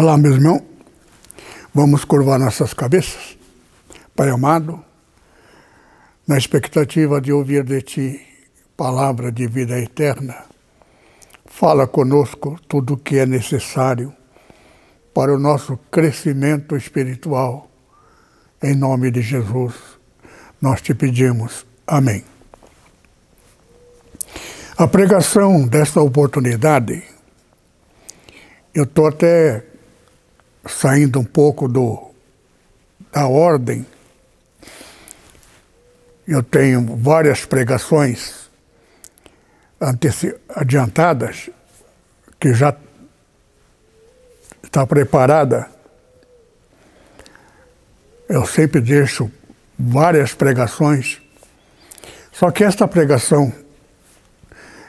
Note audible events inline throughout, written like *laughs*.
Olá, meus irmãos. Vamos curvar nossas cabeças. Pai amado, na expectativa de ouvir de Ti palavra de vida eterna, fala conosco tudo o que é necessário para o nosso crescimento espiritual. Em nome de Jesus, nós te pedimos. Amém. A pregação desta oportunidade, eu estou até saindo um pouco do, da ordem, eu tenho várias pregações adiantadas que já está preparada. Eu sempre deixo várias pregações, só que esta pregação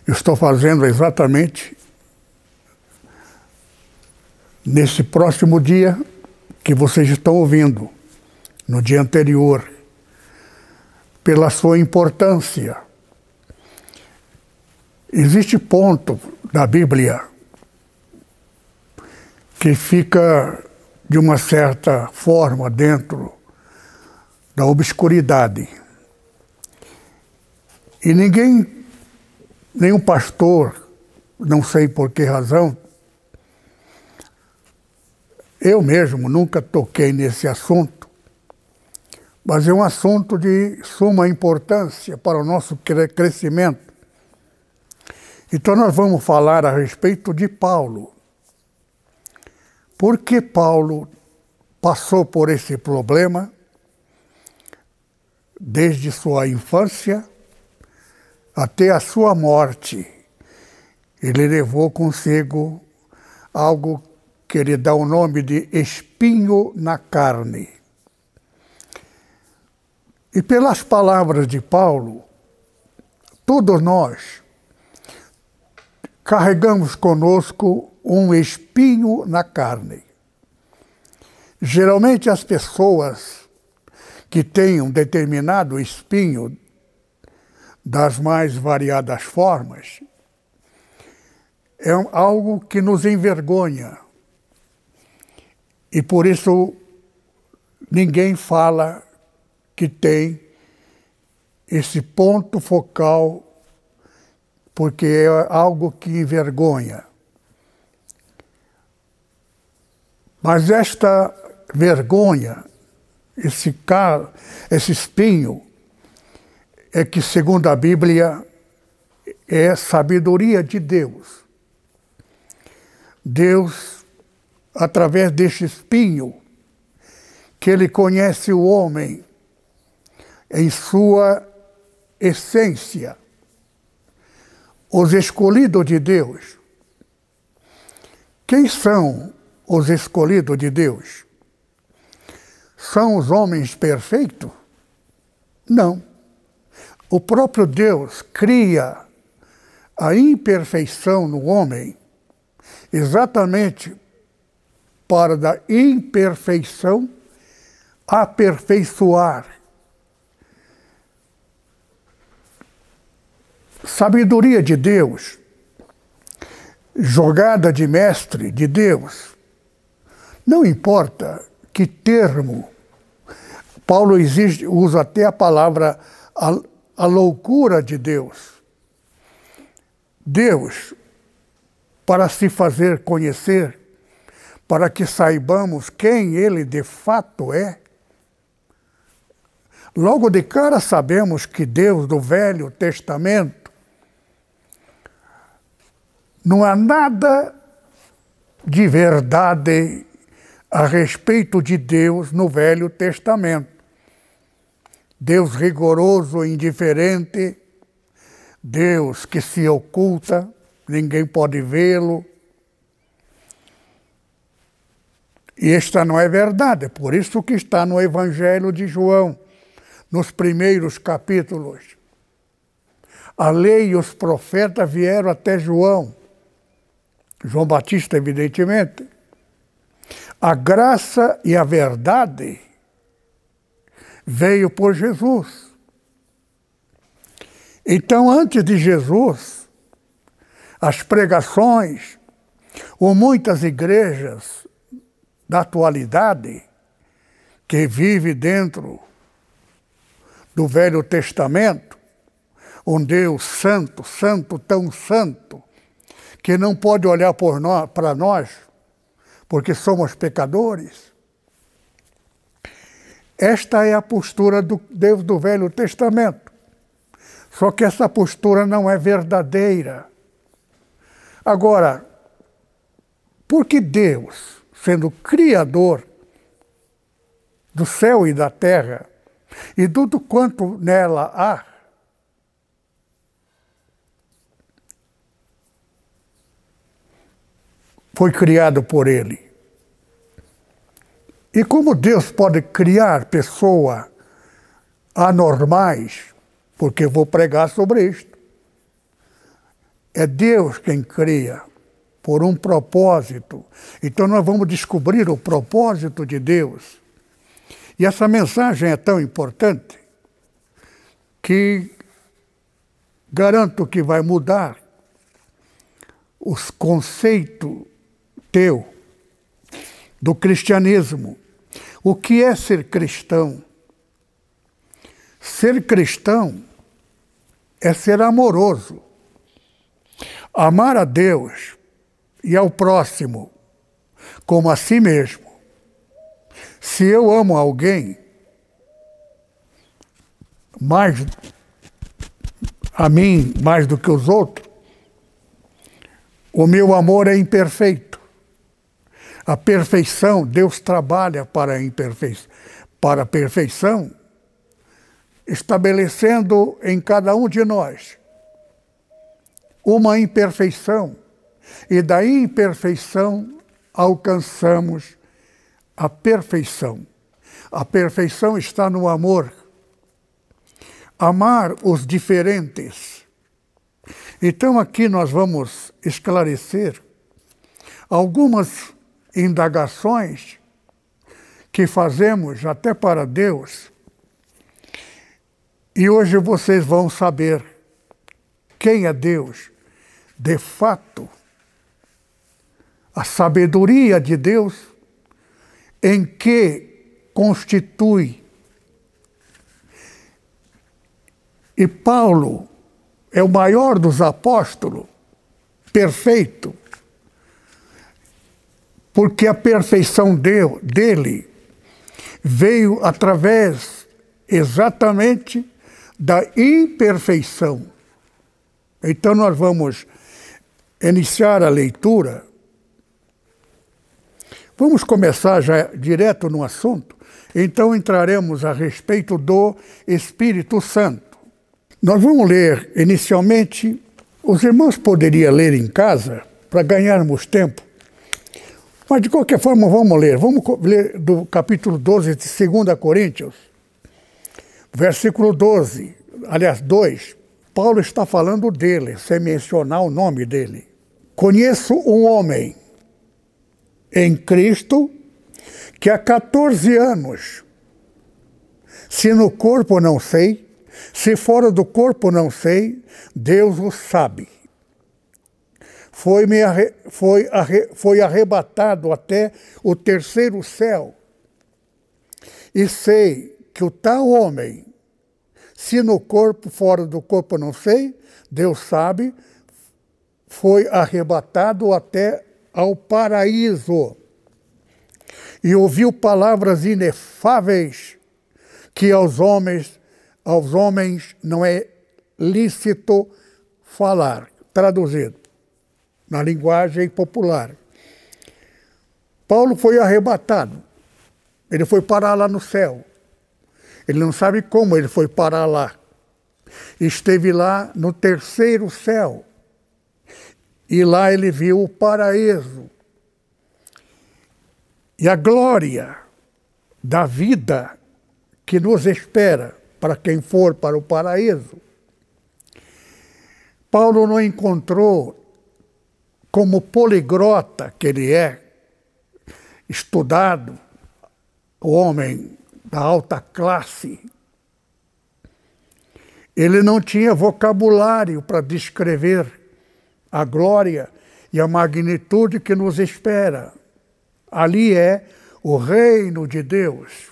eu estou fazendo exatamente nesse próximo dia que vocês estão ouvindo, no dia anterior, pela sua importância. Existe ponto da Bíblia que fica de uma certa forma dentro da obscuridade. E ninguém, nenhum pastor, não sei por que razão, eu mesmo nunca toquei nesse assunto, mas é um assunto de suma importância para o nosso crescimento. Então, nós vamos falar a respeito de Paulo. Por que Paulo passou por esse problema desde sua infância até a sua morte? Ele levou consigo algo que ele dá o nome de espinho na carne. E pelas palavras de Paulo, todos nós carregamos conosco um espinho na carne. Geralmente as pessoas que têm um determinado espinho das mais variadas formas é algo que nos envergonha, e por isso ninguém fala que tem esse ponto focal, porque é algo que envergonha. Mas esta vergonha, esse, car, esse espinho, é que, segundo a Bíblia, é sabedoria de Deus. Deus através deste espinho, que ele conhece o homem em sua essência. Os escolhidos de Deus. Quem são os escolhidos de Deus? São os homens perfeitos? Não. O próprio Deus cria a imperfeição no homem exatamente para da imperfeição aperfeiçoar. Sabedoria de Deus, jogada de mestre de Deus, não importa que termo, Paulo exige, usa até a palavra a, a loucura de Deus. Deus, para se fazer conhecer, para que saibamos quem ele de fato é. Logo de cara sabemos que Deus do Velho Testamento não há nada de verdade a respeito de Deus no Velho Testamento. Deus rigoroso, indiferente, Deus que se oculta, ninguém pode vê-lo, E esta não é verdade, por isso que está no Evangelho de João, nos primeiros capítulos. A lei e os profetas vieram até João, João Batista, evidentemente. A graça e a verdade veio por Jesus. Então, antes de Jesus, as pregações, ou muitas igrejas da atualidade, que vive dentro do Velho Testamento, um Deus santo, santo, tão santo, que não pode olhar para nós, porque somos pecadores. Esta é a postura do Deus do Velho Testamento. Só que essa postura não é verdadeira. Agora, por que Deus, sendo Criador do céu e da terra, e tudo quanto nela há, foi criado por Ele. E como Deus pode criar pessoas anormais, porque vou pregar sobre isto. É Deus quem cria por um propósito. Então nós vamos descobrir o propósito de Deus. E essa mensagem é tão importante que garanto que vai mudar os conceitos teu do cristianismo. O que é ser cristão? Ser cristão é ser amoroso. Amar a Deus e ao próximo como a si mesmo. Se eu amo alguém mais a mim mais do que os outros, o meu amor é imperfeito. A perfeição, Deus trabalha para a para a perfeição, estabelecendo em cada um de nós uma imperfeição, e da imperfeição alcançamos a perfeição. A perfeição está no amor. Amar os diferentes. Então, aqui nós vamos esclarecer algumas indagações que fazemos até para Deus. E hoje vocês vão saber quem é Deus de fato, a sabedoria de Deus em que constitui. E Paulo é o maior dos apóstolos, perfeito, porque a perfeição dele veio através exatamente da imperfeição. Então nós vamos iniciar a leitura, vamos começar já direto no assunto. Então entraremos a respeito do Espírito Santo. Nós vamos ler inicialmente, os irmãos poderiam ler em casa para ganharmos tempo. Mas de qualquer forma vamos ler. Vamos ler do capítulo 12 de 2 Coríntios, versículo 12, aliás, 2. Paulo está falando dele, sem mencionar o nome dele. Conheço um homem em Cristo que há 14 anos, se no corpo não sei, se fora do corpo não sei, Deus o sabe. Foi, me arre, foi, arre, foi arrebatado até o terceiro céu. E sei que o tal homem, se no corpo, fora do corpo não sei, Deus sabe, foi arrebatado até ao paraíso e ouviu palavras inefáveis que aos homens aos homens não é lícito falar, traduzido na linguagem popular. Paulo foi arrebatado. Ele foi parar lá no céu. Ele não sabe como ele foi parar lá. Esteve lá no terceiro céu e lá ele viu o paraíso. e a glória da vida que nos espera para quem for para o paraíso. Paulo não encontrou, como poligrota que ele é, estudado, o homem da alta classe, ele não tinha vocabulário para descrever a glória e a magnitude que nos espera. Ali é o reino de Deus,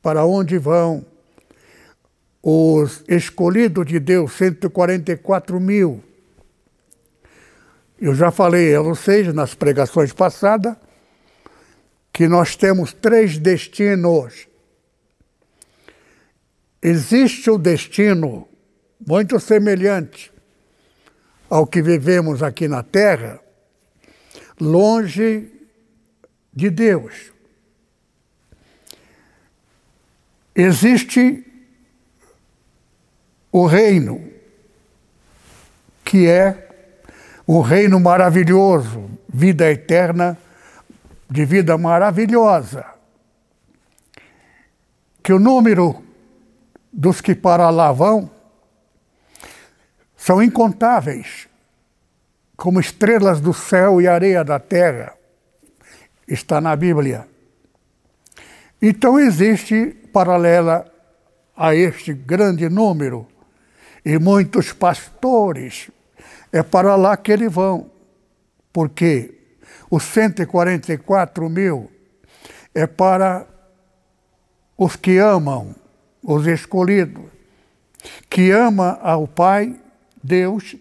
para onde vão os escolhidos de Deus, 144 mil. Eu já falei a vocês nas pregações passadas que nós temos três destinos. Existe o destino muito semelhante ao que vivemos aqui na Terra, longe de Deus. Existe o reino, que é um reino maravilhoso, vida eterna, de vida maravilhosa. Que o número dos que para lá vão são incontáveis, como estrelas do céu e areia da terra está na Bíblia. Então existe, paralela a este grande número, e muitos pastores, é para lá que eles vão, porque os 144 mil é para os que amam, os escolhidos, que ama ao Pai, Deus,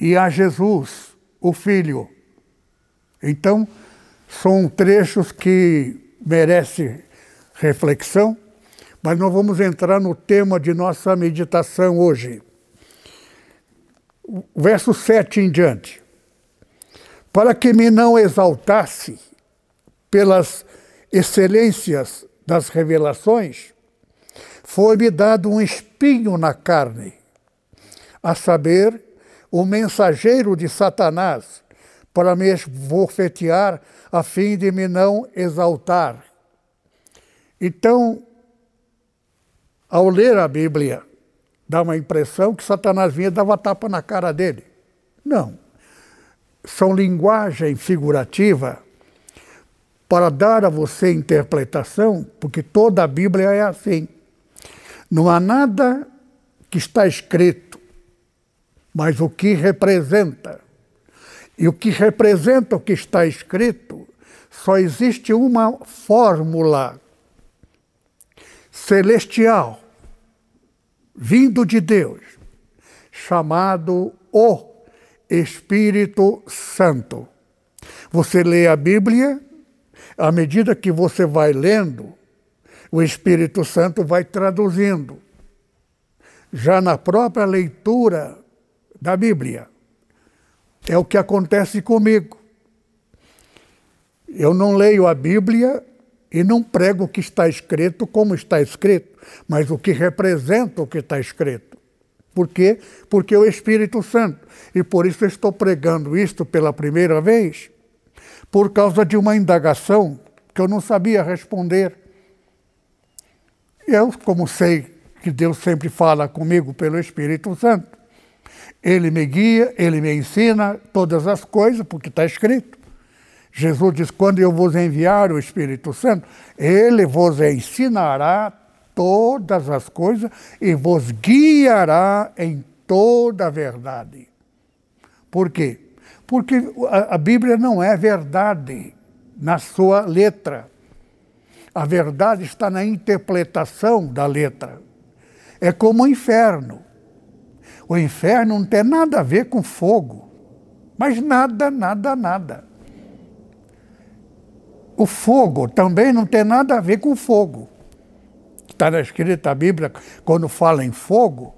e a Jesus, o Filho. Então, são trechos que merecem reflexão, mas nós vamos entrar no tema de nossa meditação hoje. verso 7 em diante. Para que me não exaltasse pelas excelências das revelações, foi-me dado um espinho na carne, a saber, o mensageiro de Satanás, para me esbofetear a fim de me não exaltar. Então, ao ler a Bíblia, dá uma impressão que Satanás vinha e dava tapa na cara dele. Não. São linguagem figurativa para dar a você interpretação, porque toda a Bíblia é assim. Não há nada que está escrito, mas o que representa. E o que representa o que está escrito, só existe uma fórmula celestial, vindo de Deus, chamado o Espírito Santo. Você lê a Bíblia, à medida que você vai lendo, o Espírito Santo vai traduzindo. Já na própria leitura da Bíblia, é o que acontece comigo. Eu não leio a Bíblia e não prego o que está escrito como está escrito, mas o que representa o que está escrito. Por quê? Porque é o Espírito Santo. E por isso estou pregando isto pela primeira vez, por causa de uma indagação que eu não sabia responder. Eu, como sei que Deus sempre fala comigo pelo Espírito Santo, ele me guia, ele me ensina todas as coisas, porque está escrito. Jesus diz: quando eu vos enviar o Espírito Santo, ele vos ensinará todas as coisas e vos guiará em toda a verdade. Por quê? Porque a Bíblia não é verdade na sua letra. A verdade está na interpretação da letra. É como o inferno. O inferno não tem nada a ver com fogo. Mas nada, nada, nada. O fogo também não tem nada a ver com fogo. Está na escrita a Bíblia, quando fala em fogo,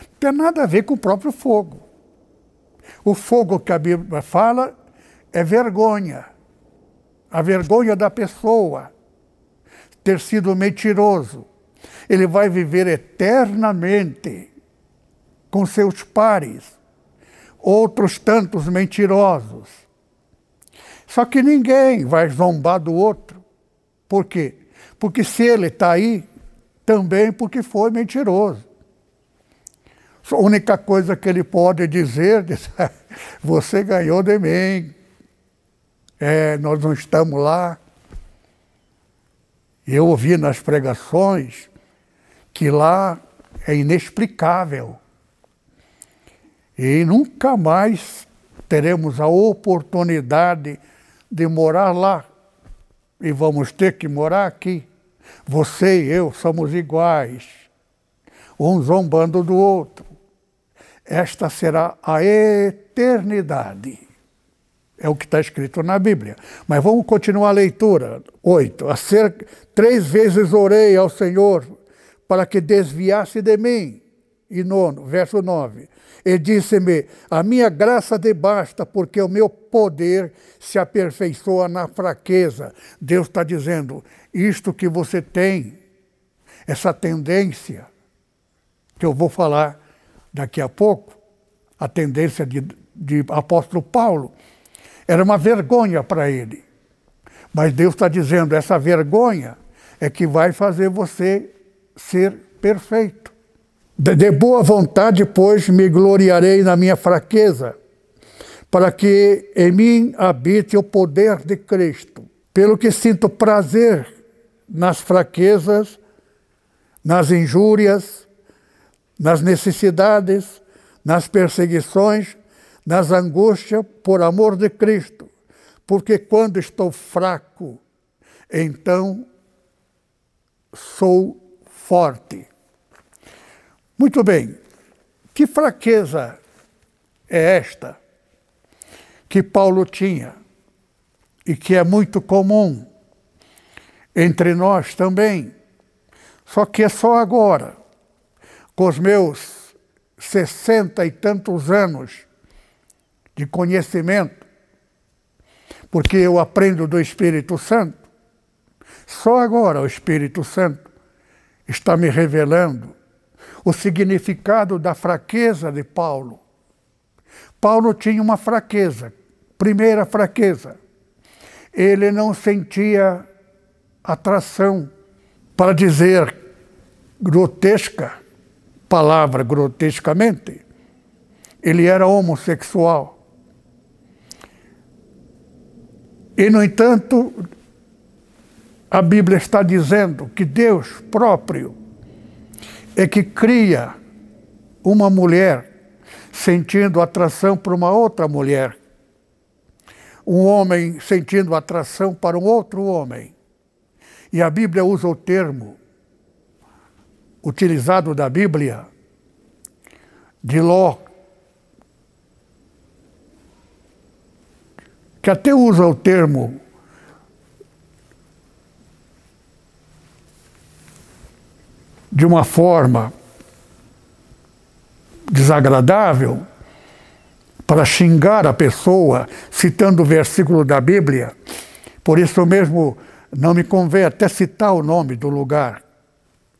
não tem nada a ver com o próprio fogo. O fogo que a Bíblia fala é vergonha. A vergonha da pessoa ter sido mentiroso. Ele vai viver eternamente com seus pares, outros tantos mentirosos. Só que ninguém vai zombar do outro. Por quê? Porque se ele está aí, também porque foi mentiroso. A única coisa que ele pode dizer *laughs* é: você ganhou de mim. É, nós não estamos lá. Eu ouvi nas pregações que lá é inexplicável. E nunca mais teremos a oportunidade de morar lá. E vamos ter que morar aqui. Você e eu somos iguais, um zombando do outro. Esta será a eternidade. É o que está escrito na Bíblia. Mas vamos continuar a leitura. Oito. Três vezes orei ao Senhor para que desviasse de mim. E nono, verso 9. E disse-me: A minha graça te basta, porque o meu poder se aperfeiçoa na fraqueza. Deus está dizendo: isto que você tem, essa tendência, que eu vou falar daqui a pouco, a tendência de, de apóstolo Paulo, era uma vergonha para ele. Mas Deus está dizendo: essa vergonha é que vai fazer você ser perfeito. De boa vontade, pois, me gloriarei na minha fraqueza, para que em mim habite o poder de Cristo. Pelo que sinto prazer nas fraquezas, nas injúrias, nas necessidades, nas perseguições, nas angústias, por amor de Cristo. Porque quando estou fraco, então sou forte. Muito bem, que fraqueza é esta que Paulo tinha e que é muito comum entre nós também? Só que é só agora, com os meus sessenta e tantos anos de conhecimento, porque eu aprendo do Espírito Santo, só agora o Espírito Santo está me revelando o significado da fraqueza de Paulo. Paulo tinha uma fraqueza, primeira fraqueza. Ele não sentia atração, para dizer grotesca, palavra grotescamente, ele era homossexual. E, no entanto, a Bíblia está dizendo que Deus próprio é que cria uma mulher sentindo atração por uma outra mulher, um homem sentindo atração para um outro homem. E a Bíblia usa o termo utilizado da Bíblia de Ló, que até usa o termo de uma forma desagradável para xingar a pessoa, citando o versículo da Bíblia. Por isso mesmo não me convém até citar o nome do lugar.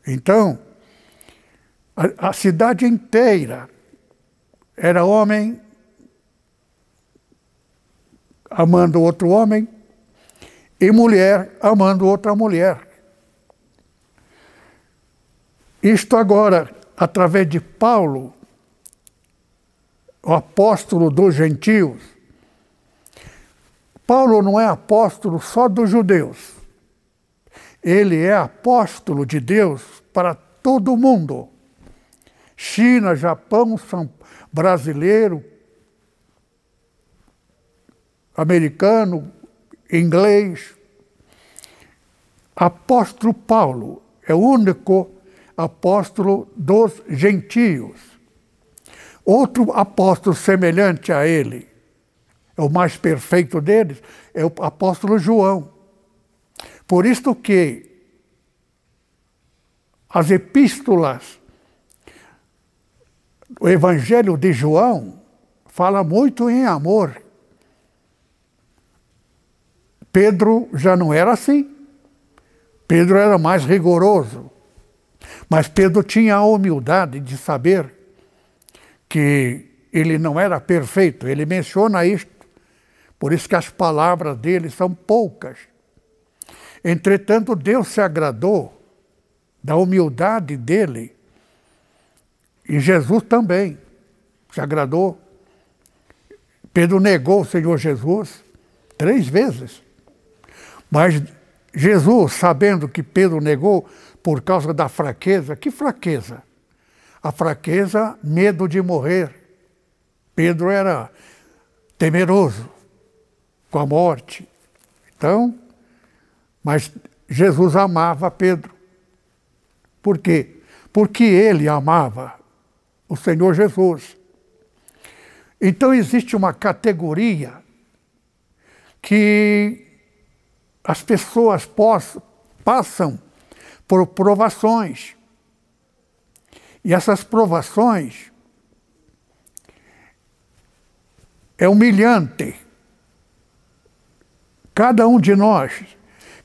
Então, a, a cidade inteira era homem amando outro homem e mulher amando outra mulher. Isto agora, através de Paulo, o apóstolo dos gentios. Paulo não é apóstolo só dos judeus. Ele é apóstolo de Deus para todo o mundo. China, Japão, São brasileiro, americano, inglês. Apóstolo Paulo é o único apóstolo dos gentios. Outro apóstolo semelhante a ele, é o mais perfeito deles, é o apóstolo João. Por isso que as epístolas, o Evangelho de João, fala muito em amor. Pedro já não era assim. Pedro era mais rigoroso. Mas Pedro tinha a humildade de saber que ele não era perfeito. Ele menciona isto Por isso que as palavras dele são poucas. Entretanto, Deus se agradou da humildade dele. E Jesus também se agradou. Pedro negou o Senhor Jesus três vezes. Mas Jesus, sabendo que Pedro negou por causa da fraqueza, que fraqueza? A fraqueza, medo de morrer. Pedro era temeroso com a morte. Então, mas Jesus amava Pedro. Por quê? Porque ele amava o Senhor Jesus. Então existe uma categoria que as pessoas possam, passam por provações. E essas provações é humilhante. Cada um de nós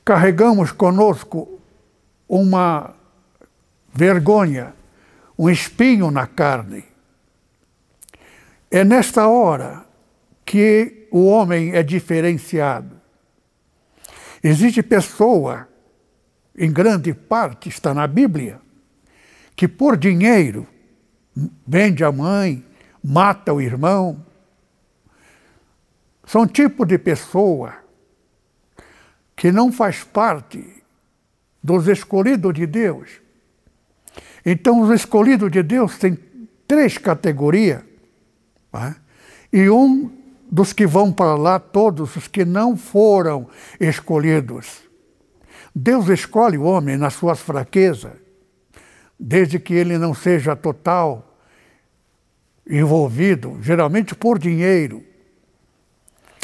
carregamos conosco uma vergonha, um espinho na carne. É nesta hora que o homem é diferenciado. Existe pessoa, em grande parte está na Bíblia, que por dinheiro vende a mãe, mata o irmão. São tipo de pessoa que não faz parte dos escolhidos de Deus. Então, os escolhidos de Deus têm três categorias. Né? E um dos que vão para lá, todos os que não foram escolhidos. Deus escolhe o homem nas suas fraquezas, desde que ele não seja total envolvido, geralmente por dinheiro.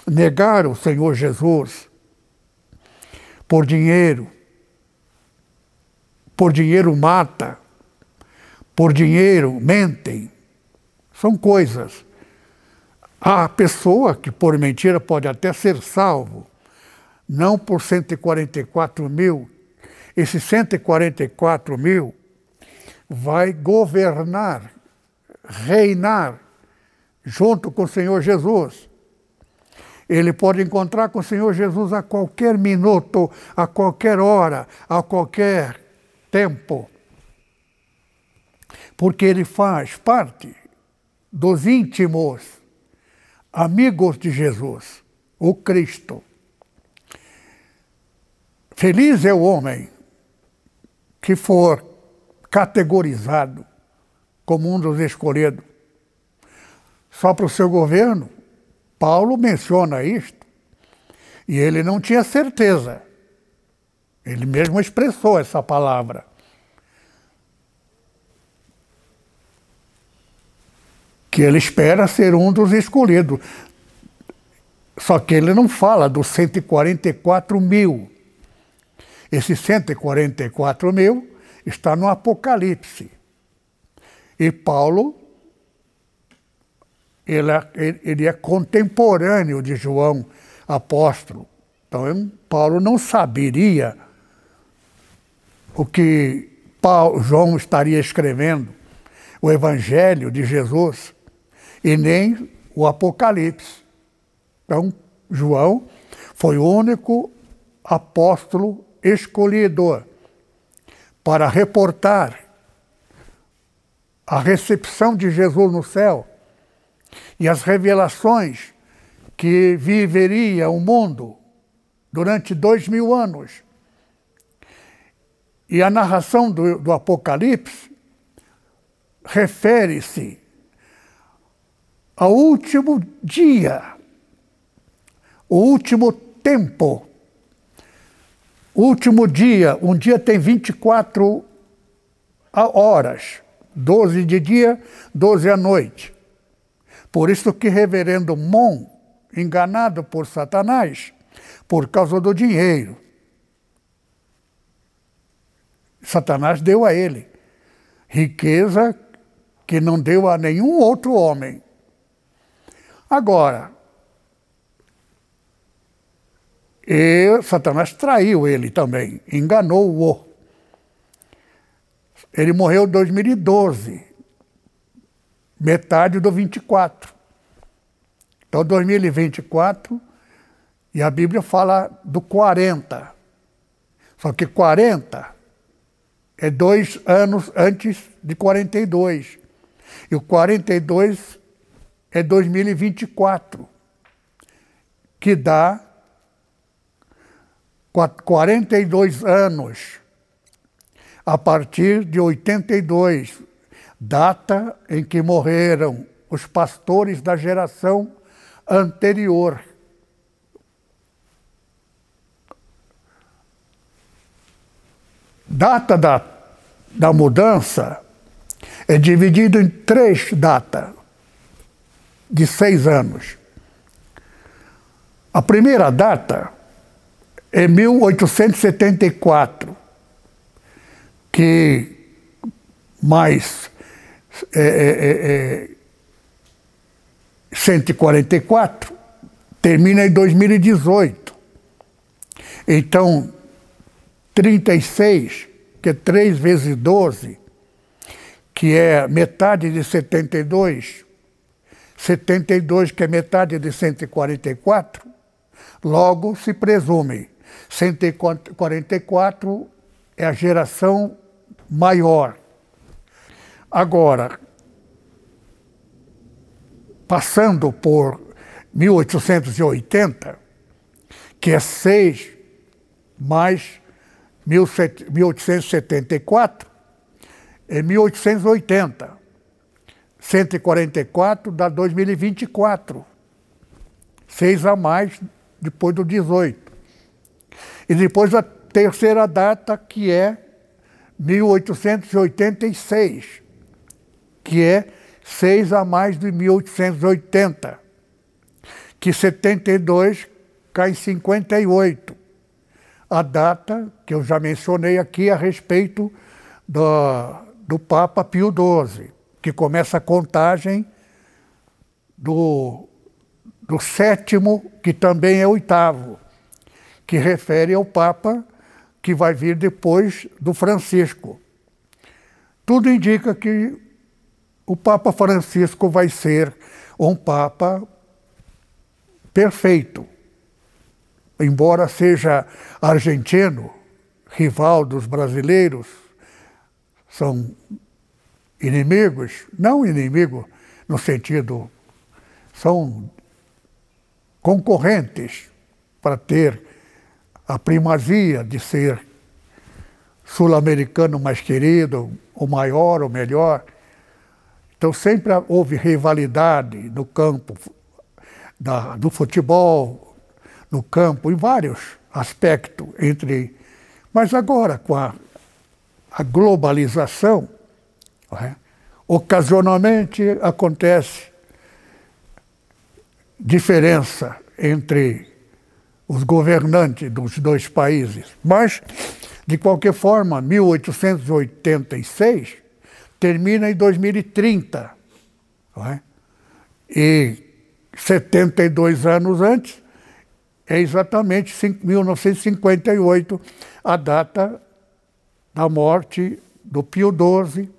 Negar o Senhor Jesus por dinheiro. Por dinheiro mata, por dinheiro mentem. São coisas. A pessoa que por mentira pode até ser salvo, não por 144 mil. Esses 144 mil vai governar, reinar junto com o Senhor Jesus. Ele pode encontrar com o Senhor Jesus a qualquer minuto, a qualquer hora, a qualquer tempo. Porque ele faz parte dos íntimos amigos de Jesus, o Cristo. Feliz é o homem que for categorizado como um dos escolhidos. Só para o seu governo, Paulo menciona isto. E ele não tinha certeza. Ele mesmo expressou essa palavra. Que ele espera ser um dos escolhidos. Só que ele não fala dos 144 mil. Esses 144 mil está no Apocalipse. E Paulo ele é, ele é contemporâneo de João apóstolo. Então, Paulo não saberia o que Paulo, João estaria escrevendo, o Evangelho de Jesus, e nem o Apocalipse. Então, João foi o único apóstolo escolhido para reportar a recepção de Jesus no céu e as revelações que viveria o mundo durante dois mil anos. E a narração do, do Apocalipse refere-se ao último dia, o último tempo. Último dia, um dia tem 24 horas, 12 de dia, 12 à noite. Por isso que reverendo Mon, enganado por Satanás, por causa do dinheiro, Satanás deu a ele riqueza que não deu a nenhum outro homem. Agora, e Satanás traiu ele também, enganou-o. Ele morreu em 2012 metade do 24. Então, 2024 E a Bíblia fala do 40. Só que 40 é dois anos antes de 42. E o 42 é 2024, que dá 42 anos a partir de 82, data em que morreram os pastores da geração anterior. Data da, da mudança é dividido em três datas de seis anos. A primeira data é 1874, que mais é, é, é, 144 é, termina em 2018. Então, 36, que é 3 vezes 12, que é metade de 72, 72, que é metade de 144, logo se presume 144 é a geração maior. Agora, passando por 1880, que é 6 mais 1874, é 1880. 144 dá 2024. Seis a mais depois do 18. E depois a terceira data, que é 1886, que é seis a mais de 1880, que 72 cai em 58. A data que eu já mencionei aqui a respeito do, do Papa Pio XII, que começa a contagem do, do sétimo, que também é oitavo, que refere ao Papa que vai vir depois do Francisco. Tudo indica que o Papa Francisco vai ser um Papa perfeito. Embora seja argentino, rival dos brasileiros, são inimigos, não inimigo no sentido, são concorrentes para ter a primazia de ser sul-americano mais querido, o maior, o melhor. Então sempre houve rivalidade no campo da, do futebol, no campo, em vários aspectos entre. Mas agora, com a, a globalização, é? ocasionalmente acontece diferença entre os governantes dos dois países. Mas, de qualquer forma, 1886 termina em 2030. É? E 72 anos antes, é exatamente 1958 a data da morte do Pio XII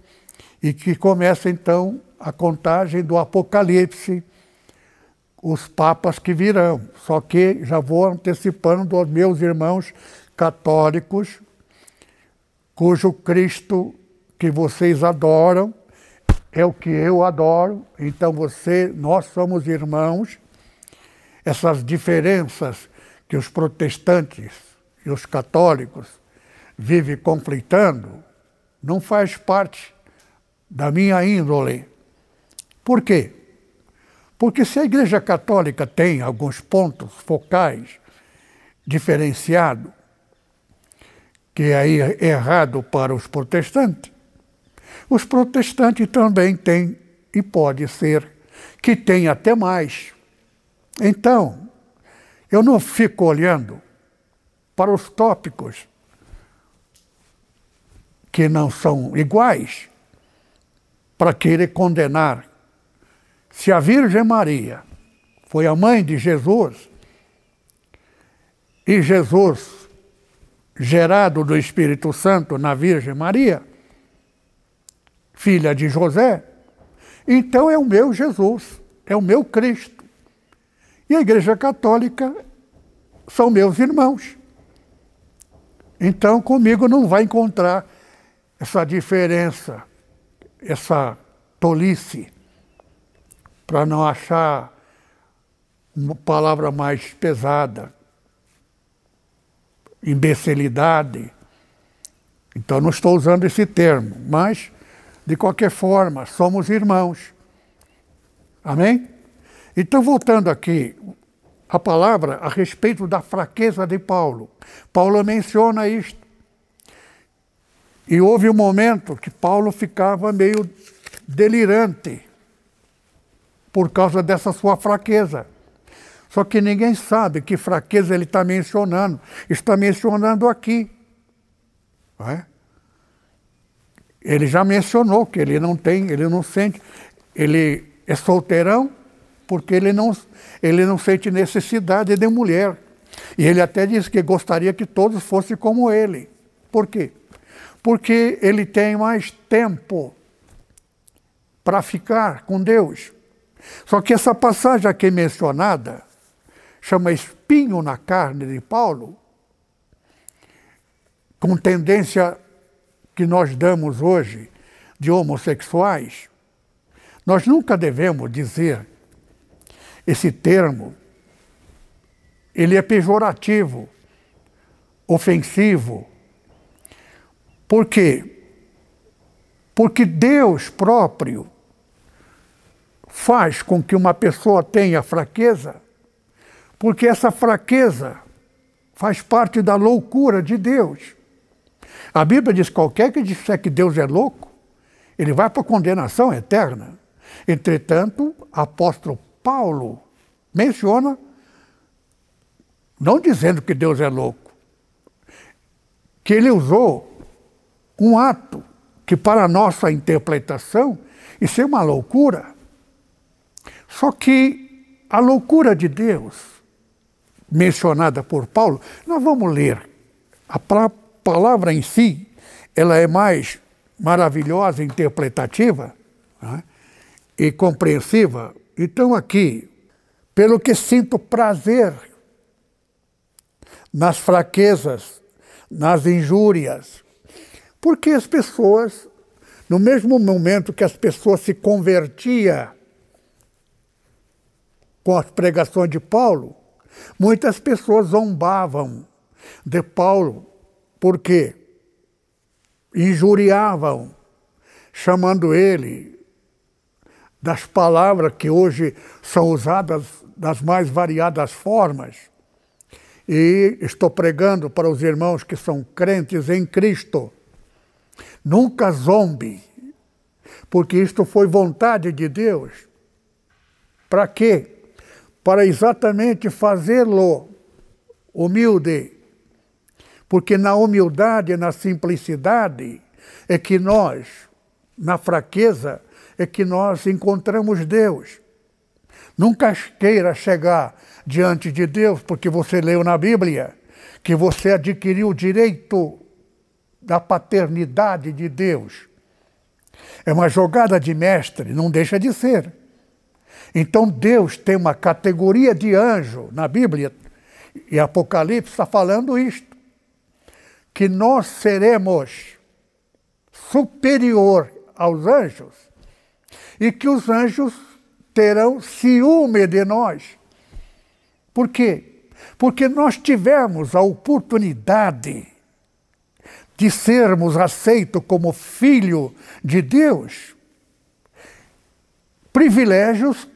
e que começa então a contagem do Apocalipse, os papas que virão. Só que já vou antecipando aos meus irmãos católicos, cujo Cristo que vocês adoram, é o que eu adoro, então você, nós somos irmãos. Essas diferenças que os protestantes e os católicos vivem conflitando, não faz parte da minha índole. Por quê? Porque se a Igreja Católica tem alguns pontos focais diferenciados, que é errado para os protestantes, os protestantes também têm, e pode ser, que tem até mais. Então, eu não fico olhando para os tópicos que não são iguais para querer condenar. Se a Virgem Maria foi a mãe de Jesus, e Jesus, gerado do Espírito Santo na Virgem Maria, filha de José, então é o meu Jesus, é o meu Cristo. E a Igreja Católica são meus irmãos. Então, comigo não vai encontrar essa diferença, essa tolice, para não achar uma palavra mais pesada, imbecilidade. Então, não estou usando esse termo, mas, de qualquer forma, somos irmãos. Amém? Então, voltando aqui, a palavra a respeito da fraqueza de Paulo. Paulo menciona isto. E houve um momento que Paulo ficava meio delirante por causa dessa sua fraqueza. Só que ninguém sabe que fraqueza ele está mencionando. Está mencionando aqui. É? Ele já mencionou que ele não tem, ele não sente. Ele é solteirão porque ele não, ele não sente necessidade de mulher. E ele até diz que gostaria que todos fossem como ele. Por quê? Porque ele tem mais tempo para ficar com Deus. Só que essa passagem aqui mencionada, chama espinho na carne de Paulo, com tendência que nós damos hoje de homossexuais, nós nunca devemos dizer esse termo. Ele é pejorativo, ofensivo. Por quê? Porque Deus próprio faz com que uma pessoa tenha fraqueza, porque essa fraqueza faz parte da loucura de Deus. A Bíblia diz: qualquer que disser que Deus é louco, ele vai para a condenação eterna. Entretanto, apóstolo Paulo menciona, não dizendo que Deus é louco, que ele usou um ato que, para a nossa interpretação, isso é uma loucura. Só que a loucura de Deus, mencionada por Paulo, nós vamos ler. A palavra em si, ela é mais maravilhosa, interpretativa né, e compreensiva. Então, aqui, pelo que sinto prazer nas fraquezas, nas injúrias, porque as pessoas, no mesmo momento que as pessoas se convertiam com as pregações de Paulo, muitas pessoas zombavam de Paulo, porque injuriavam, chamando ele das palavras que hoje são usadas das mais variadas formas. E estou pregando para os irmãos que são crentes em Cristo. Nunca zombe, porque isto foi vontade de Deus. Para quê? Para exatamente fazê-lo humilde. Porque na humildade, na simplicidade, é que nós, na fraqueza, é que nós encontramos Deus. Nunca queira chegar diante de Deus porque você leu na Bíblia que você adquiriu o direito da paternidade de Deus. É uma jogada de mestre, não deixa de ser. Então Deus tem uma categoria de anjo na Bíblia, e Apocalipse está falando isto, que nós seremos superior aos anjos e que os anjos terão ciúme de nós. Por quê? Porque nós tivemos a oportunidade de sermos aceitos como filho de Deus. Privilégios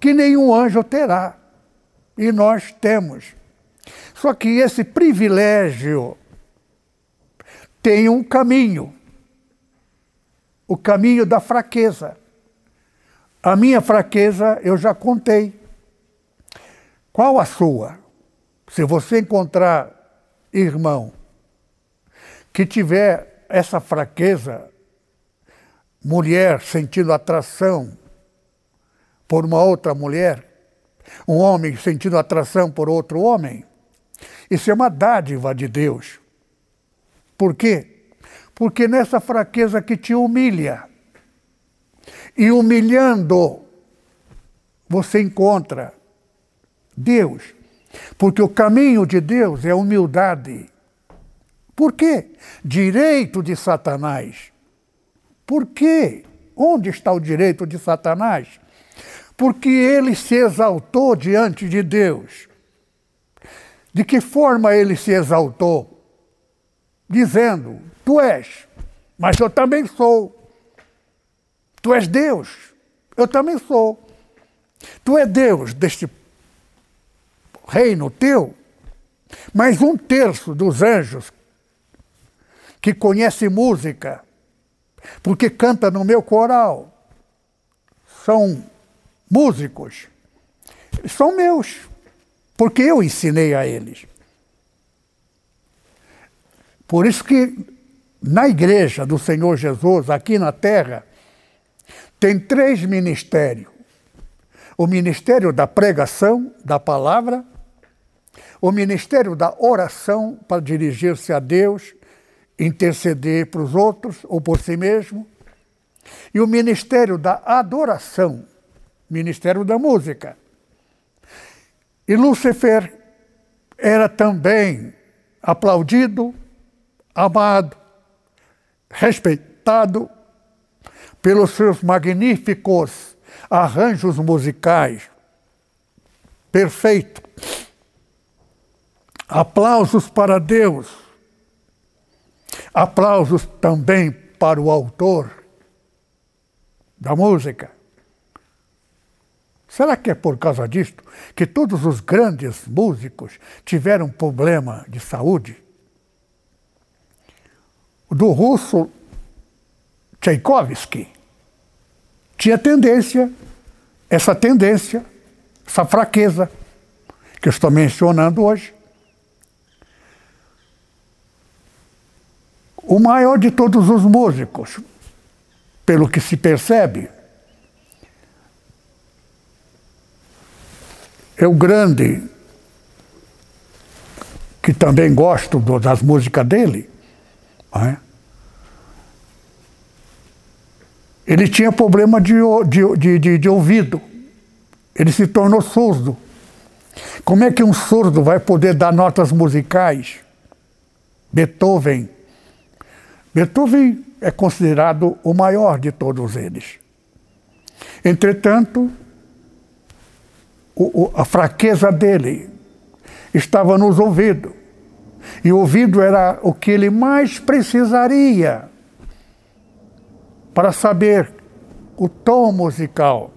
que nenhum anjo terá. E nós temos. Só que esse privilégio tem um caminho o caminho da fraqueza. A minha fraqueza eu já contei. Qual a sua? Se você encontrar irmão que tiver essa fraqueza, mulher sentindo atração por uma outra mulher, um homem sentindo atração por outro homem. Isso é uma dádiva de Deus. Por quê? Porque nessa fraqueza que te humilha, e humilhando, você encontra Deus. Porque o caminho de Deus é humildade. Por quê? Direito de Satanás. Por quê? Onde está o direito de Satanás? Porque ele se exaltou diante de Deus. De que forma ele se exaltou? Dizendo: Tu és, mas eu também sou. Tu és Deus, eu também sou. Tu és Deus deste reino teu, mas um terço dos anjos que conhece música, porque canta no meu coral. São músicos. São meus, porque eu ensinei a eles. Por isso que na igreja do Senhor Jesus, aqui na terra, tem três ministérios: o ministério da pregação da palavra, o ministério da oração para dirigir-se a Deus interceder para os outros ou por si mesmo, e o ministério da adoração, ministério da música. E Lúcifer era também aplaudido, amado, respeitado pelos seus magníficos arranjos musicais. Perfeito. Aplausos para Deus Aplausos também para o autor da música. Será que é por causa disto que todos os grandes músicos tiveram problema de saúde? Do russo Tchaikovsky tinha tendência, essa tendência, essa fraqueza que eu estou mencionando hoje. o maior de todos os músicos, pelo que se percebe, é o grande, que também gosto das músicas dele. É? Ele tinha problema de, de, de, de ouvido, ele se tornou surdo. Como é que um surdo vai poder dar notas musicais? Beethoven, Beethoven é considerado o maior de todos eles. Entretanto, o, o, a fraqueza dele estava nos ouvidos. E o ouvido era o que ele mais precisaria para saber o tom musical.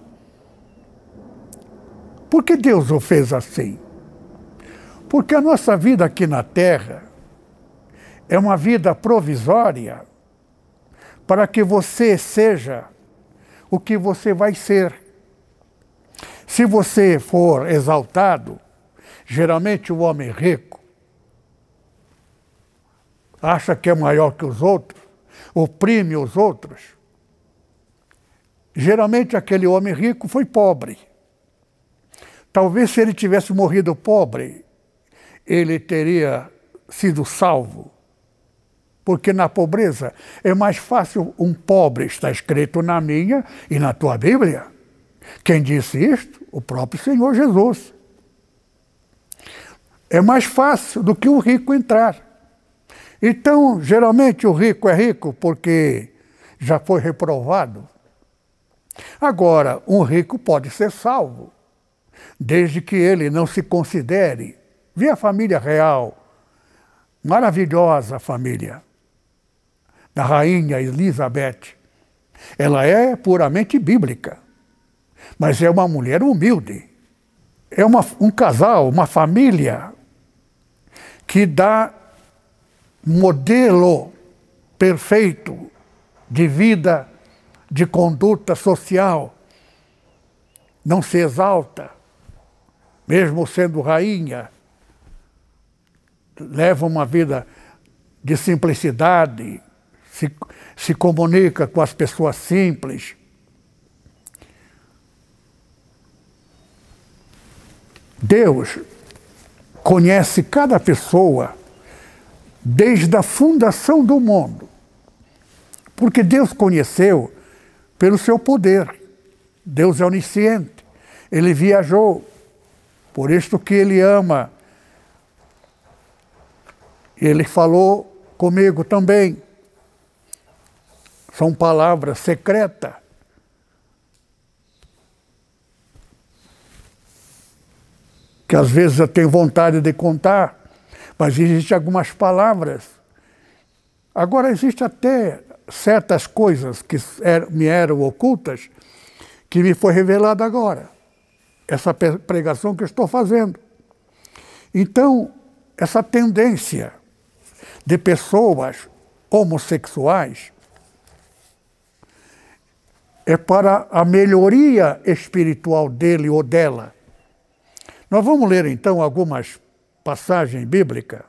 Por que Deus o fez assim? Porque a nossa vida aqui na Terra é uma vida provisória para que você seja o que você vai ser. Se você for exaltado, geralmente o homem rico acha que é maior que os outros, oprime os outros. Geralmente aquele homem rico foi pobre. Talvez se ele tivesse morrido pobre, ele teria sido salvo. Porque na pobreza é mais fácil um pobre, está escrito na minha e na tua Bíblia. Quem disse isto? O próprio Senhor Jesus. É mais fácil do que o rico entrar. Então, geralmente o rico é rico porque já foi reprovado. Agora, um rico pode ser salvo, desde que ele não se considere. Vê a família real, maravilhosa família da rainha Elizabeth. Ela é puramente bíblica, mas é uma mulher humilde. É uma, um casal, uma família que dá modelo perfeito de vida, de conduta social. Não se exalta, mesmo sendo rainha, leva uma vida de simplicidade, se, se comunica com as pessoas simples. Deus conhece cada pessoa desde a fundação do mundo. Porque Deus conheceu pelo seu poder. Deus é onisciente. Ele viajou Por isso que ele ama. Ele falou comigo também. São palavras secretas. Que às vezes eu tenho vontade de contar, mas existem algumas palavras. Agora, existe até certas coisas que er, me eram ocultas que me foi revelada agora. Essa pregação que eu estou fazendo. Então, essa tendência de pessoas homossexuais é para a melhoria espiritual dele ou dela. Nós vamos ler então algumas passagens bíblicas.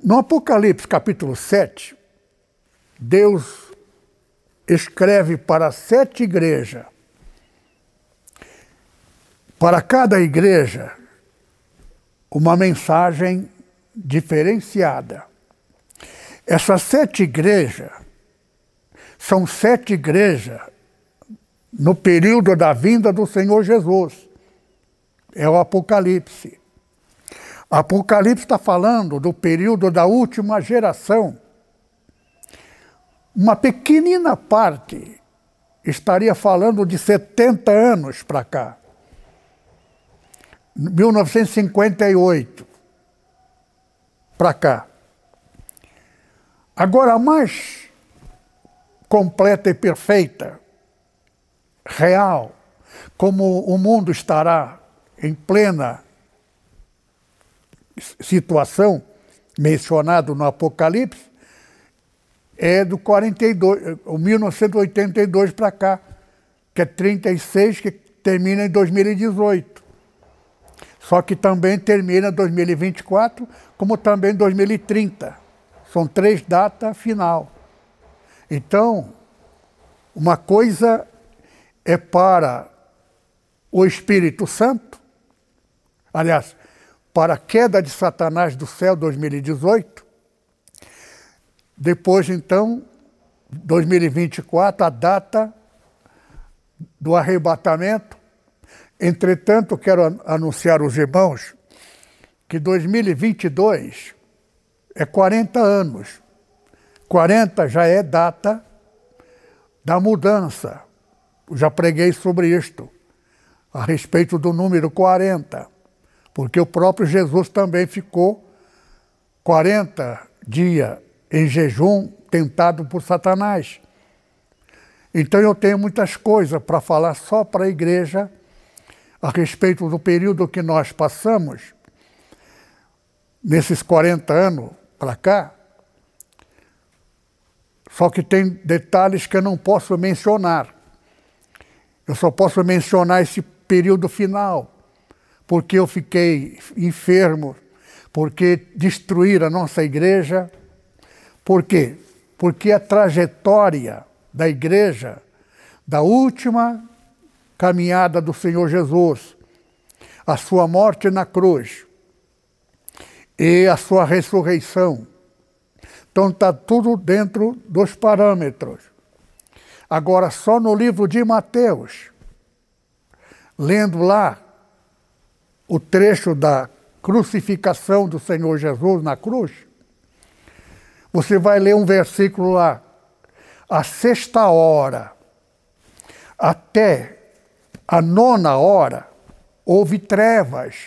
No Apocalipse capítulo 7, Deus escreve para sete igrejas. Para cada igreja, uma mensagem diferenciada. Essas sete igrejas são sete igrejas no período da vinda do Senhor Jesus. É o Apocalipse. Apocalipse está falando do período da última geração. Uma pequenina parte estaria falando de 70 anos para cá. 1958 para cá. Agora, a mais completa e perfeita, real, como o mundo estará em plena situação mencionado no Apocalipse, é do 42, o 1982 para cá, que é 36, que termina em 2018. Só que também termina em 2024, como também 2030. São três datas final. Então, uma coisa é para o Espírito Santo, aliás, para a queda de Satanás do céu 2018. Depois, então, 2024, a data do arrebatamento. Entretanto, quero anunciar aos irmãos que 2022 é 40 anos 40 já é data da mudança. Já preguei sobre isto, a respeito do número 40, porque o próprio Jesus também ficou 40 dias em jejum, tentado por Satanás. Então eu tenho muitas coisas para falar só para a igreja a respeito do período que nós passamos, nesses 40 anos para cá, só que tem detalhes que eu não posso mencionar. Eu só posso mencionar esse período final, porque eu fiquei enfermo, porque destruíram a nossa igreja. Por quê? Porque a trajetória da igreja, da última caminhada do Senhor Jesus, a sua morte na cruz e a sua ressurreição, então está tudo dentro dos parâmetros. Agora, só no livro de Mateus, lendo lá o trecho da crucificação do Senhor Jesus na cruz, você vai ler um versículo lá. A sexta hora até a nona hora houve trevas,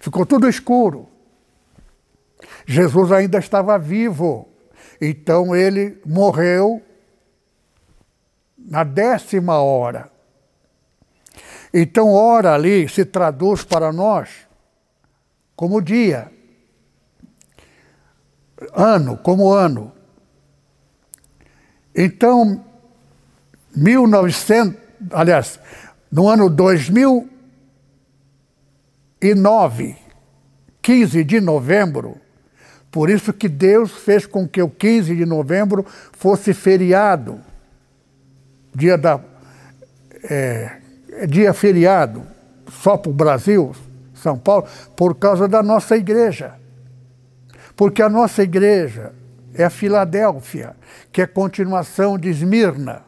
ficou tudo escuro. Jesus ainda estava vivo. Então ele morreu na décima hora. Então, hora ali se traduz para nós como dia, ano, como ano. Então, 1900, aliás, no ano 2009, 15 de novembro, por isso que Deus fez com que o 15 de novembro fosse feriado, dia da é, dia feriado só para o Brasil, São Paulo, por causa da nossa igreja. Porque a nossa igreja é a Filadélfia, que é continuação de Esmirna.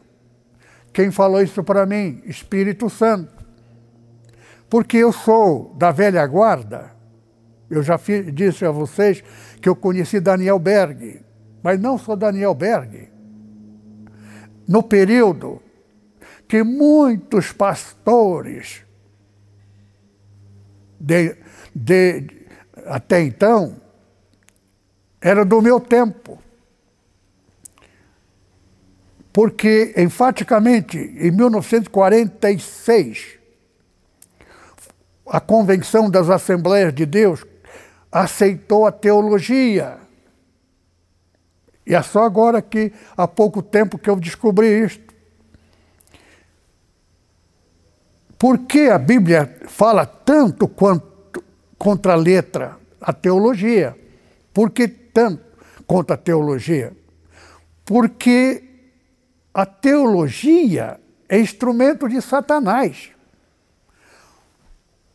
Quem falou isso para mim? Espírito Santo. Porque eu sou da velha guarda. Eu já disse a vocês que eu conheci Daniel Berg, mas não sou Daniel Berg. No período que muitos pastores de, de, até então eram do meu tempo. Porque, enfaticamente, em 1946, a Convenção das Assembleias de Deus aceitou a teologia. E é só agora que, há pouco tempo, que eu descobri isto. Por que a Bíblia fala tanto quanto contra a letra, a teologia? Por que tanto contra a teologia? Porque a teologia é instrumento de Satanás.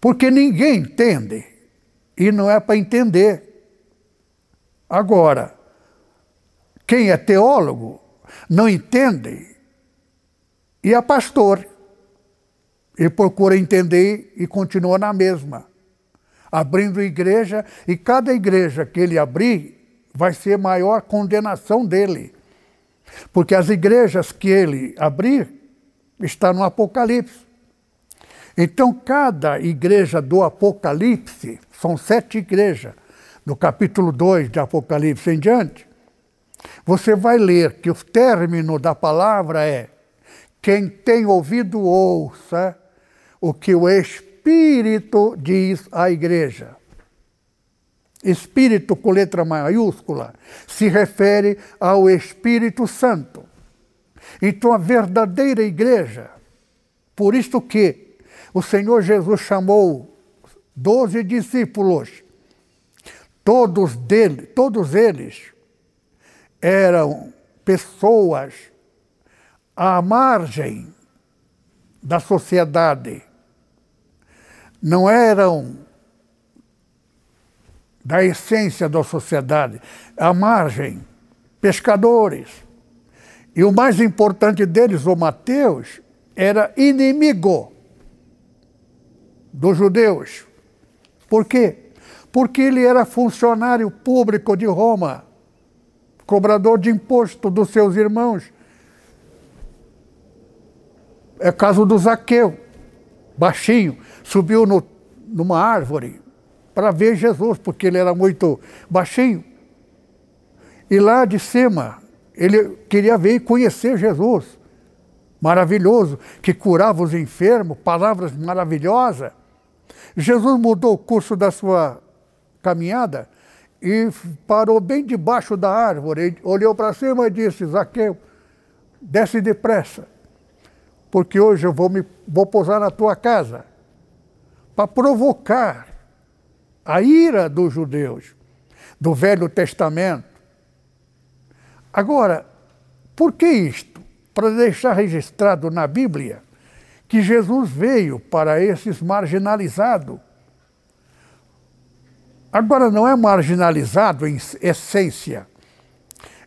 Porque ninguém entende e não é para entender. Agora, quem é teólogo não entende e é pastor. Ele procura entender e continua na mesma, abrindo igreja, e cada igreja que ele abrir vai ser maior condenação dele. Porque as igrejas que ele abrir está no Apocalipse. Então, cada igreja do Apocalipse, são sete igrejas, no capítulo 2 de Apocalipse em diante, você vai ler que o término da palavra é: quem tem ouvido, ouça o que o Espírito diz à igreja. Espírito com letra maiúscula se refere ao Espírito Santo. Então a verdadeira igreja, por isto que o Senhor Jesus chamou doze discípulos, todos dele, todos eles eram pessoas à margem da sociedade não eram da essência da sociedade, à margem, pescadores. E o mais importante deles, o Mateus, era inimigo dos judeus. Por quê? Porque ele era funcionário público de Roma, cobrador de imposto dos seus irmãos. É caso do Zaqueu, baixinho subiu no, numa árvore para ver Jesus, porque ele era muito baixinho. E lá de cima, ele queria ver e conhecer Jesus. Maravilhoso, que curava os enfermos, palavras maravilhosas. Jesus mudou o curso da sua caminhada e parou bem debaixo da árvore, olhou para cima e disse: Zaqueu, desce depressa, porque hoje eu vou, me, vou pousar na tua casa para provocar a ira dos judeus do Velho Testamento. Agora, por que isto? Para deixar registrado na Bíblia que Jesus veio para esses marginalizados. Agora, não é marginalizado em essência,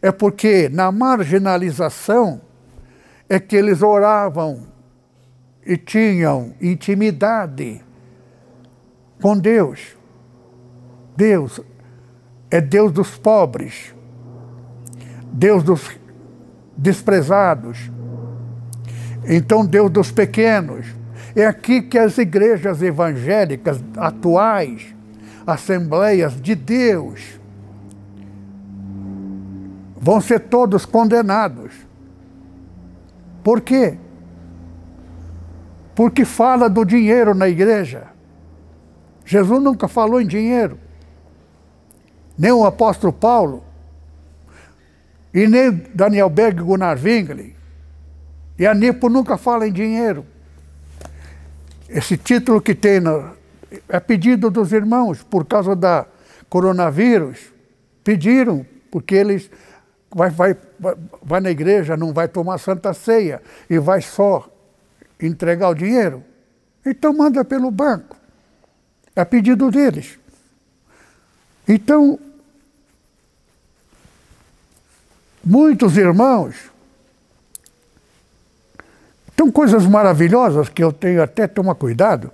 é porque na marginalização é que eles oravam e tinham intimidade com Deus. Deus é Deus dos pobres, Deus dos desprezados, então Deus dos pequenos. É aqui que as igrejas evangélicas atuais, assembleias de Deus, vão ser todos condenados. Por quê? Porque fala do dinheiro na igreja. Jesus nunca falou em dinheiro. Nem o apóstolo Paulo, e nem Daniel Berg e Gunnar. E a Nipo nunca fala em dinheiro. Esse título que tem no, é pedido dos irmãos por causa da coronavírus. Pediram, porque eles vai, vai, vai na igreja, não vai tomar santa ceia e vai só entregar o dinheiro. Então manda pelo banco a pedido deles. Então, muitos irmãos, são coisas maravilhosas que eu tenho até tomar cuidado,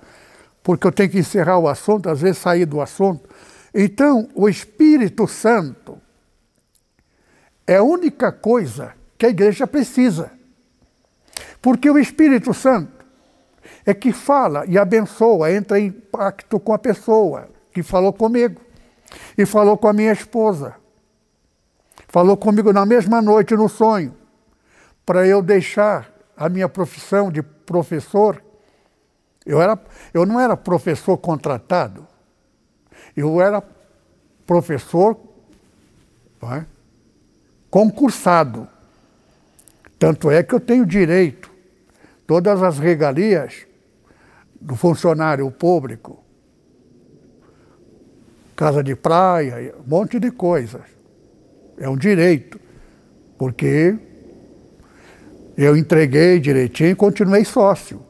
porque eu tenho que encerrar o assunto, às vezes sair do assunto. Então, o Espírito Santo é a única coisa que a igreja precisa. Porque o Espírito Santo é que fala e abençoa, entra em pacto com a pessoa que falou comigo e falou com a minha esposa. Falou comigo na mesma noite no sonho, para eu deixar a minha profissão de professor. Eu, era, eu não era professor contratado, eu era professor é, concursado. Tanto é que eu tenho direito, todas as regalias do funcionário público, casa de praia, um monte de coisas. É um direito, porque eu entreguei direitinho e continuei sócio.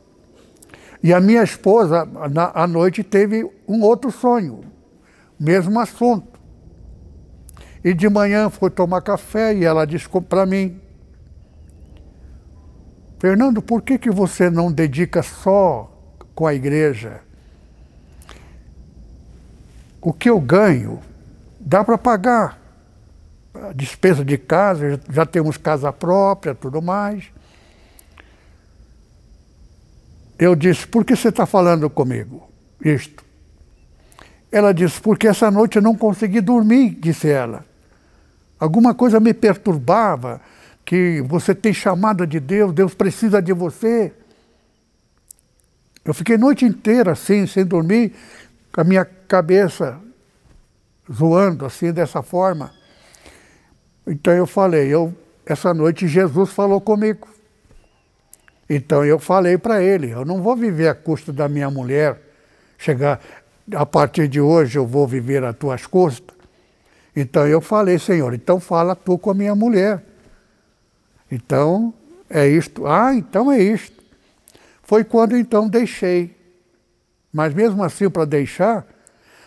E a minha esposa, na, à noite, teve um outro sonho, mesmo assunto. E de manhã foi tomar café e ela disse para mim, Fernando, por que, que você não dedica só com a igreja? O que eu ganho dá para pagar a despesa de casa, já temos casa própria, tudo mais. Eu disse, por que você está falando comigo isto? Ela disse, porque essa noite eu não consegui dormir, disse ela. Alguma coisa me perturbava, que você tem chamada de Deus, Deus precisa de você. Eu fiquei noite inteira assim, sem dormir, com a minha cabeça zoando assim, dessa forma. Então eu falei, eu, essa noite Jesus falou comigo. Então eu falei para ele, eu não vou viver a custa da minha mulher, chegar, a partir de hoje eu vou viver a tuas custas. Então eu falei, Senhor, então fala tu com a minha mulher. Então, é isto. Ah, então é isto. Foi quando então deixei. Mas mesmo assim, para deixar,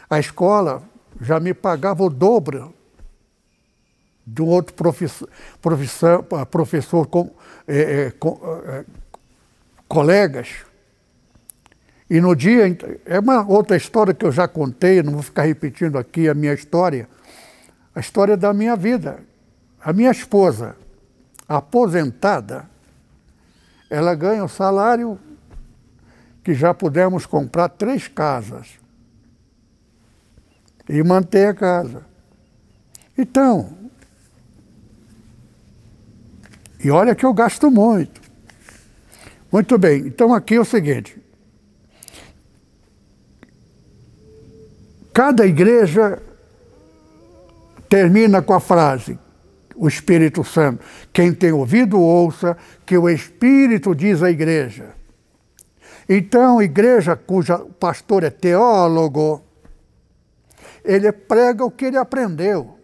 a escola já me pagava o dobro de um outro professor, professor, professor com, é, com é, colegas. E no dia, é uma outra história que eu já contei, não vou ficar repetindo aqui a minha história, a história da minha vida. A minha esposa, aposentada, ela ganha o salário que já pudemos comprar três casas e manter a casa. Então, e olha que eu gasto muito. Muito bem, então aqui é o seguinte. Cada igreja termina com a frase: o Espírito Santo. Quem tem ouvido, ouça que o Espírito diz à igreja. Então, igreja cuja pastor é teólogo, ele prega o que ele aprendeu.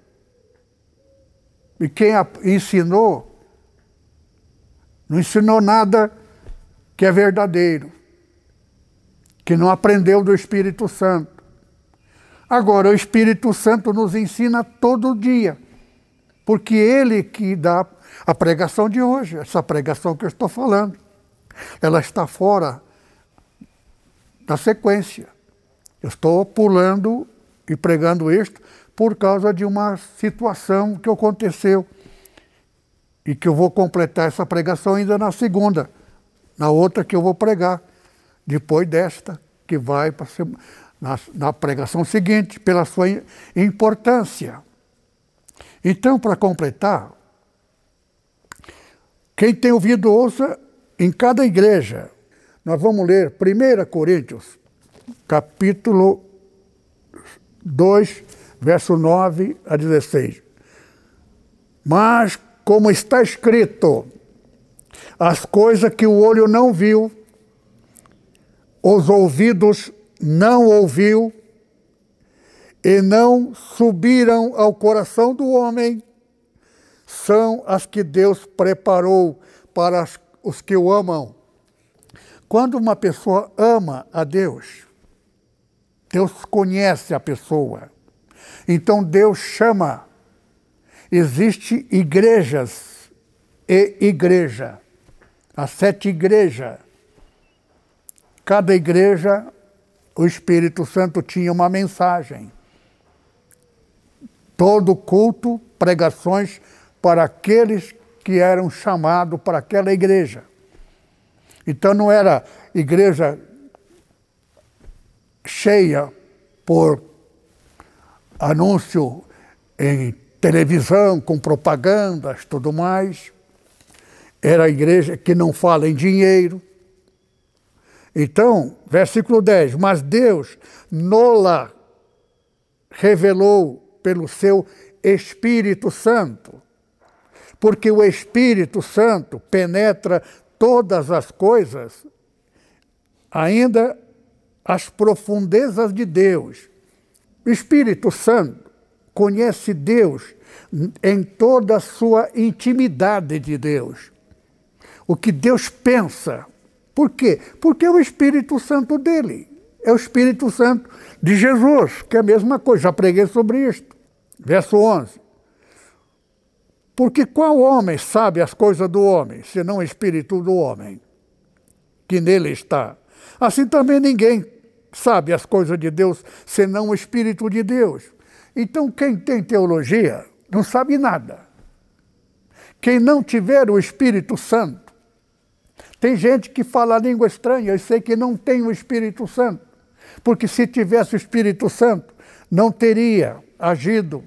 E quem ensinou, não ensinou nada que é verdadeiro, que não aprendeu do Espírito Santo. Agora, o Espírito Santo nos ensina todo dia porque ele que dá a pregação de hoje, essa pregação que eu estou falando. Ela está fora da sequência. Eu estou pulando e pregando isto por causa de uma situação que aconteceu e que eu vou completar essa pregação ainda na segunda, na outra que eu vou pregar, depois desta, que vai para na, na pregação seguinte, pela sua importância. Então, para completar, quem tem ouvido, ouça em cada igreja. Nós vamos ler 1 Coríntios, capítulo 2, verso 9 a 16. Mas, como está escrito, as coisas que o olho não viu, os ouvidos não ouviu, e não subiram ao coração do homem, são as que Deus preparou para os que o amam. Quando uma pessoa ama a Deus, Deus conhece a pessoa. Então Deus chama. Existem igrejas e igreja. As sete igrejas. Cada igreja o Espírito Santo tinha uma mensagem. Todo culto, pregações para aqueles que eram chamados para aquela igreja. Então não era igreja cheia por anúncio em televisão, com propagandas, tudo mais. Era a igreja que não fala em dinheiro. Então, versículo 10: Mas Deus nola revelou pelo seu Espírito Santo, porque o Espírito Santo penetra todas as coisas, ainda as profundezas de Deus. O Espírito Santo conhece Deus em toda a sua intimidade de Deus. O que Deus pensa. Por quê? Porque é o Espírito Santo dele. É o Espírito Santo de Jesus, que é a mesma coisa. Já preguei sobre isto. Verso 11. Porque qual homem sabe as coisas do homem, senão o espírito do homem que nele está? Assim também ninguém sabe as coisas de Deus, senão o espírito de Deus. Então, quem tem teologia não sabe nada. Quem não tiver o Espírito Santo, tem gente que fala língua estranha, eu sei que não tem o Espírito Santo, porque se tivesse o Espírito Santo, não teria agido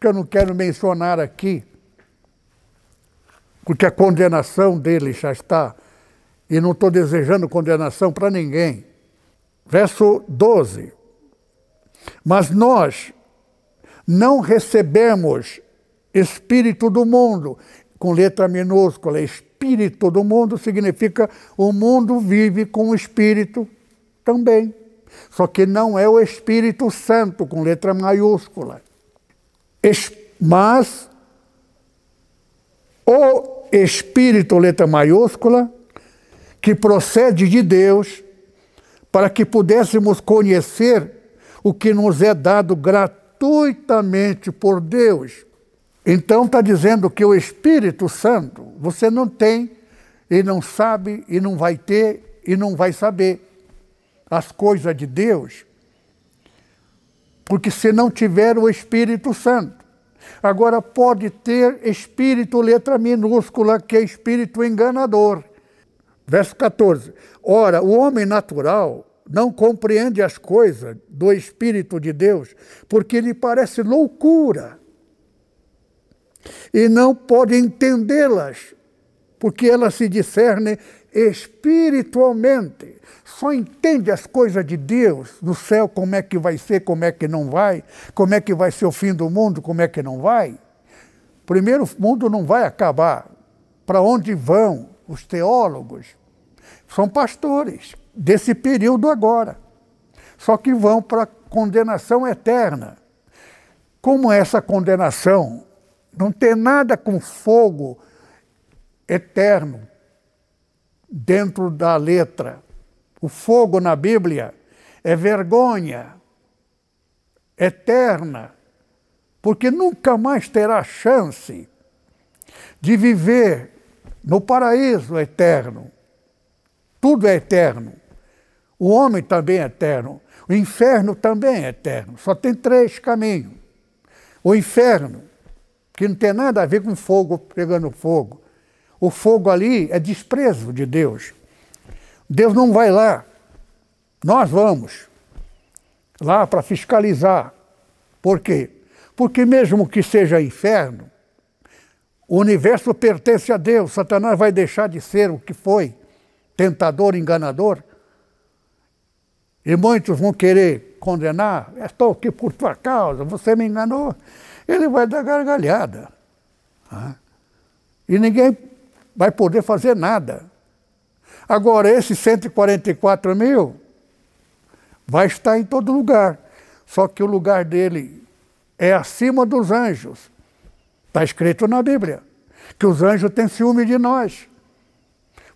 que eu não quero mencionar aqui, porque a condenação dele já está, e não estou desejando condenação para ninguém. Verso 12. Mas nós não recebemos espírito do mundo, com letra minúscula. Espírito do mundo significa o mundo vive com o espírito também. Só que não é o Espírito Santo, com letra maiúscula mas o Espírito, letra maiúscula, que procede de Deus, para que pudéssemos conhecer o que nos é dado gratuitamente por Deus. Então está dizendo que o Espírito Santo você não tem e não sabe e não vai ter e não vai saber as coisas de Deus porque se não tiver o Espírito Santo. Agora pode ter espírito, letra minúscula, que é espírito enganador. Verso 14. Ora, o homem natural não compreende as coisas do Espírito de Deus, porque lhe parece loucura. E não pode entendê-las, porque elas se discernem espiritualmente só entende as coisas de Deus, no céu, como é que vai ser, como é que não vai, como é que vai ser o fim do mundo, como é que não vai. Primeiro, o mundo não vai acabar. Para onde vão os teólogos? São pastores desse período agora. Só que vão para a condenação eterna. Como essa condenação não tem nada com fogo eterno dentro da letra, o fogo na Bíblia é vergonha eterna, porque nunca mais terá chance de viver no paraíso eterno. Tudo é eterno. O homem também é eterno. O inferno também é eterno. Só tem três caminhos. O inferno, que não tem nada a ver com fogo pegando fogo. O fogo ali é desprezo de Deus. Deus não vai lá. Nós vamos lá para fiscalizar. Por quê? Porque mesmo que seja inferno, o universo pertence a Deus. Satanás vai deixar de ser o que foi, tentador, enganador. E muitos vão querer condenar. Estou aqui por tua causa, você me enganou. Ele vai dar gargalhada. E ninguém vai poder fazer nada. Agora, esse 144 mil vai estar em todo lugar. Só que o lugar dele é acima dos anjos. Está escrito na Bíblia que os anjos têm ciúme de nós.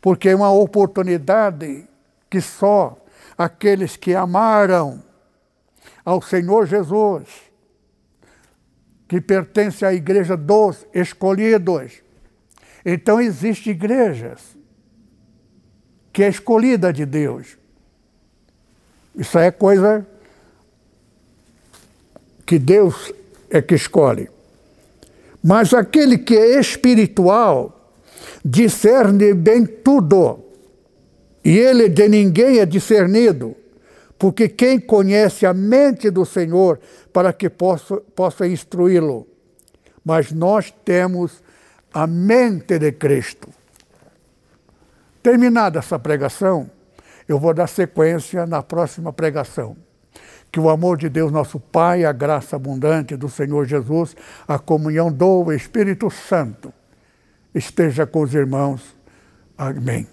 Porque é uma oportunidade que só aqueles que amaram ao Senhor Jesus, que pertence à igreja dos escolhidos. Então existem igrejas que é escolhida de Deus. Isso é coisa que Deus é que escolhe. Mas aquele que é espiritual discerne bem tudo. E ele de ninguém é discernido, porque quem conhece a mente do Senhor para que possa, possa instruí-lo? Mas nós temos a mente de Cristo. Terminada essa pregação, eu vou dar sequência na próxima pregação. Que o amor de Deus, nosso Pai, a graça abundante do Senhor Jesus, a comunhão do Espírito Santo esteja com os irmãos. Amém.